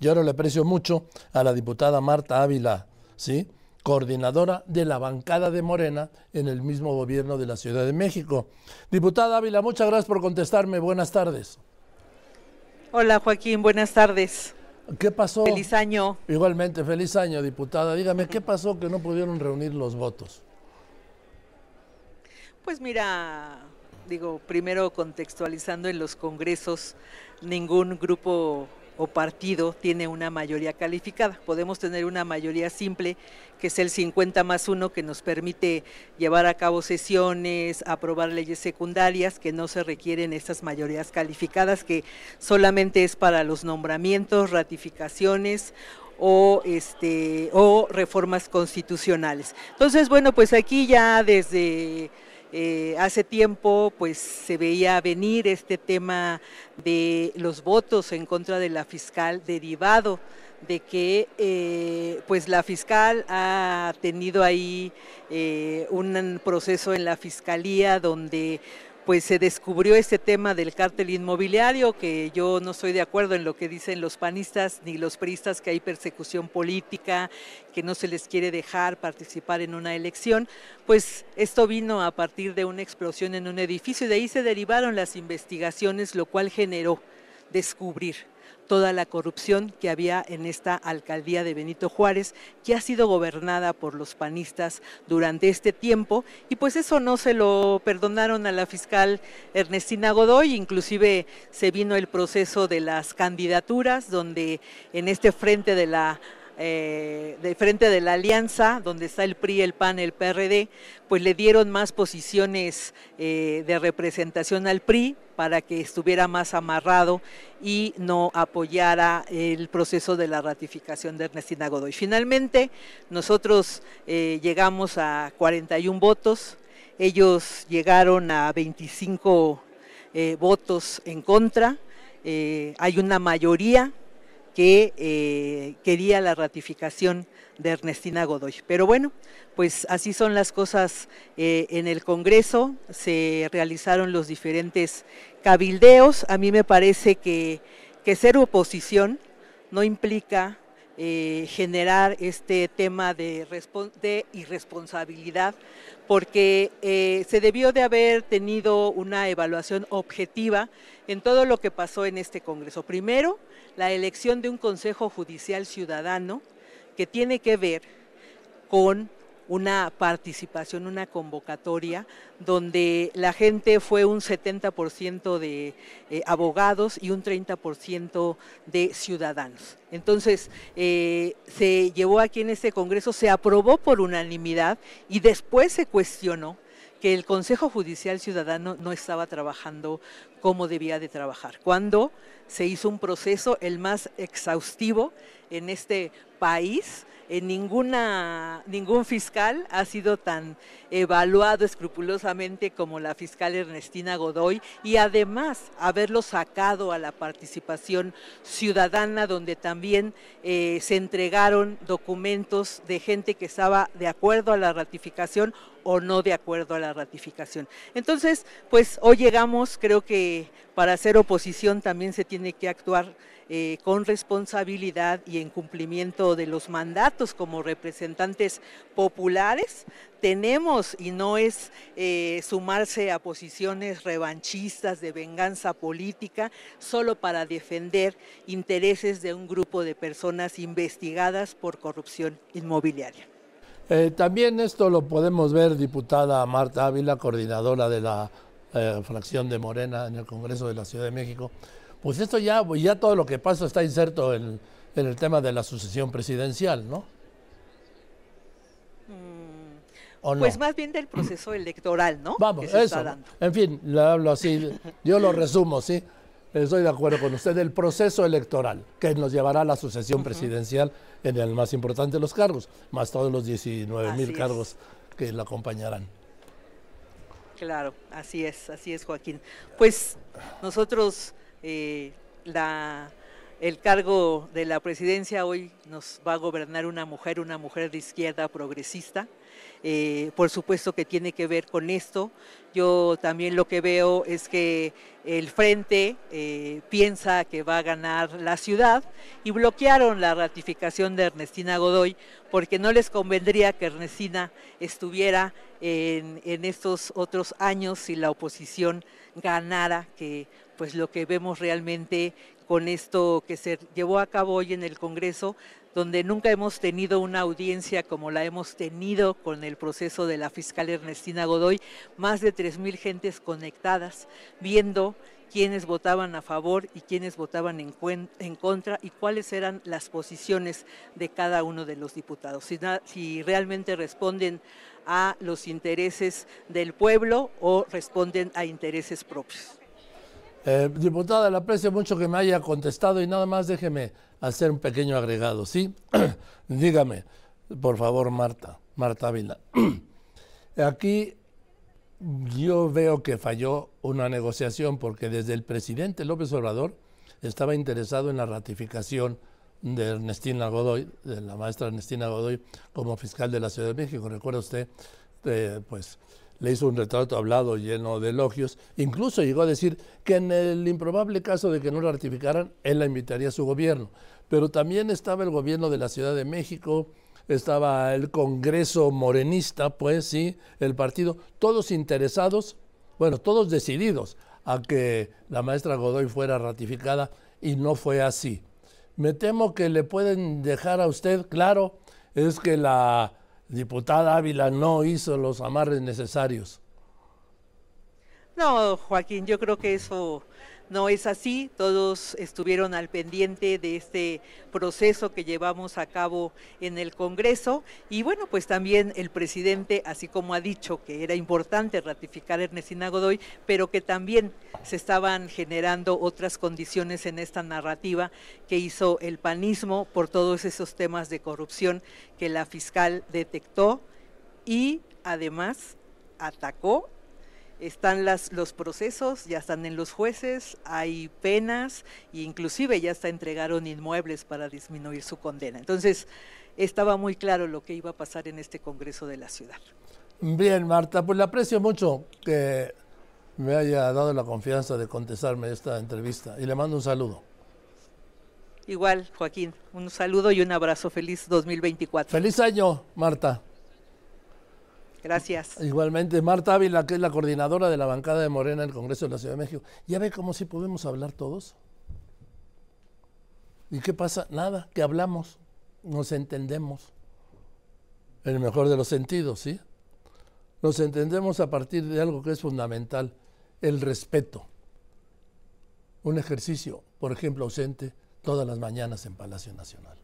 Yo ahora le aprecio mucho a la diputada Marta Ávila, ¿sí? coordinadora de la bancada de Morena en el mismo gobierno de la Ciudad de México. Diputada Ávila, muchas gracias por contestarme. Buenas tardes. Hola Joaquín, buenas tardes. ¿Qué pasó? Feliz año. Igualmente, feliz año, diputada. Dígame, ¿qué pasó que no pudieron reunir los votos? Pues mira, digo, primero contextualizando en los congresos, ningún grupo o partido tiene una mayoría calificada. Podemos tener una mayoría simple, que es el 50 más 1, que nos permite llevar a cabo sesiones, aprobar leyes secundarias, que no se requieren estas mayorías calificadas, que solamente es para los nombramientos, ratificaciones o este o reformas constitucionales. Entonces, bueno, pues aquí ya desde eh, hace tiempo pues se veía venir este tema de los votos en contra de la fiscal derivado de que eh, pues la fiscal ha tenido ahí eh, un proceso en la fiscalía donde pues se descubrió este tema del cártel inmobiliario, que yo no estoy de acuerdo en lo que dicen los panistas ni los priistas, que hay persecución política, que no se les quiere dejar participar en una elección, pues esto vino a partir de una explosión en un edificio y de ahí se derivaron las investigaciones, lo cual generó descubrir toda la corrupción que había en esta alcaldía de Benito Juárez, que ha sido gobernada por los panistas durante este tiempo, y pues eso no se lo perdonaron a la fiscal Ernestina Godoy, inclusive se vino el proceso de las candidaturas, donde en este frente de la eh, de frente de la alianza, donde está el PRI, el PAN, el PRD, pues le dieron más posiciones eh, de representación al PRI para que estuviera más amarrado y no apoyara el proceso de la ratificación de Ernestina Godoy. Finalmente, nosotros eh, llegamos a 41 votos, ellos llegaron a 25 votos en contra, hay una mayoría que eh, quería la ratificación de Ernestina Godoy. Pero bueno, pues así son las cosas eh, en el Congreso, se realizaron los diferentes cabildeos. A mí me parece que, que ser oposición no implica eh, generar este tema de, irresponsabilidad, porque se debió de haber tenido una evaluación objetiva en todo lo que pasó en este Congreso. Primero, la elección de un Consejo Judicial Ciudadano que tiene que ver con una participación, una convocatoria, donde la gente fue un 70% de eh, abogados y un 30% de ciudadanos. Entonces, eh, se llevó aquí en este Congreso, se aprobó por unanimidad y después se cuestionó que el Consejo Judicial Ciudadano no estaba trabajando como debía de trabajar. Cuando se hizo un proceso el más exhaustivo en este país, en ninguna, ningún fiscal ha sido tan evaluado escrupulosamente como la fiscal Ernestina Godoy y además haberlo sacado a la participación ciudadana donde también eh, se entregaron documentos de gente que estaba de acuerdo a la ratificación o no de acuerdo a la ratificación. Entonces, pues hoy llegamos, creo que para hacer oposición también se tiene que actuar eh, con responsabilidad y en cumplimiento de los mandatos como representantes populares. Tenemos, y no es eh, sumarse a posiciones revanchistas de venganza política, solo para defender intereses de un grupo de personas investigadas por corrupción inmobiliaria. Eh, también esto lo podemos ver, diputada Marta Ávila, coordinadora de la fracción de Morena en el Congreso de la Ciudad de México. Pues esto ya, ya todo lo que pasa está inserto en, el tema de la sucesión presidencial, ¿no? Mm, pues más bien del proceso electoral, ¿no? Vamos, eso. En fin, le hablo así, yo lo resumo, ¿sí? Estoy de acuerdo con usted, el proceso electoral que nos llevará a la sucesión presidencial en el más importante de los cargos, más todos los 19 mil cargos que la acompañarán. Claro, así es, así es, Joaquín. Pues nosotros eh, el cargo de la presidencia hoy nos va a gobernar una mujer, una mujer de izquierda progresista. Eh, por supuesto que tiene que ver con esto. Yo también lo que veo es que el frente eh, piensa que va a ganar la ciudad y bloquearon la ratificación de Ernestina Godoy porque no les convendría que Ernestina estuviera en, en estos otros años si la oposición ganara, que pues lo que vemos realmente con esto que se llevó a cabo hoy en el Congreso, donde nunca hemos tenido una audiencia como la hemos tenido con el proceso de la fiscal Ernestina Godoy, más de 3.000 gentes conectadas, viendo quiénes votaban a favor y quiénes votaban en, contra y cuáles eran las posiciones de cada uno de los diputados, si realmente responden a los intereses del pueblo o responden a intereses propios. Eh, diputada, le aprecio mucho que me haya contestado y nada más déjeme hacer un pequeño agregado, ¿sí? Dígame, por favor, Marta, Marta Ávila. Aquí yo veo que falló una negociación porque desde el presidente López Obrador estaba interesado en la ratificación de Ernestina Godoy, de la maestra Ernestina Godoy, como fiscal de la Ciudad de México. Recuerda usted, eh, pues le hizo un retrato hablado lleno de elogios. Incluso llegó a decir que en el improbable caso de que no la ratificaran, él la invitaría a su gobierno. Pero también estaba el gobierno de la Ciudad de México, estaba el Congreso morenista, pues sí, el partido, todos interesados, bueno, todos decididos a que la maestra Godoy fuera ratificada y no fue así. Me temo que le pueden dejar a usted claro es que la diputada Ávila no hizo los amarres necesarios. No, Joaquín, yo creo que eso no es así. Todos estuvieron al pendiente de este proceso que llevamos a cabo en el Congreso. Y bueno, pues también el presidente, así como ha dicho que era importante ratificar Ernestina Godoy, pero que también se estaban generando otras condiciones en esta narrativa que hizo el panismo por todos esos temas de corrupción que la fiscal detectó y además atacó están las, los procesos, ya están en los jueces, hay penas e inclusive ya hasta entregaron inmuebles para disminuir su condena. Entonces, estaba muy claro lo que iba a pasar en este Congreso de la ciudad. Bien, Marta, pues le aprecio mucho que me haya dado la confianza de contestarme esta entrevista y le mando un saludo. Igual, Joaquín, un saludo y un abrazo. Feliz 2024. Feliz año, Marta. Gracias. Igualmente, Marta Ávila, que es la coordinadora de la bancada de Morena en el Congreso de la Ciudad de México. ¿Ya ve cómo si podemos hablar todos? ¿Y qué pasa? Nada, que hablamos, nos entendemos. En el mejor de los sentidos, ¿sí? Nos entendemos a partir de algo que es fundamental, el respeto. Un ejercicio, por ejemplo, ausente todas las mañanas en Palacio Nacional.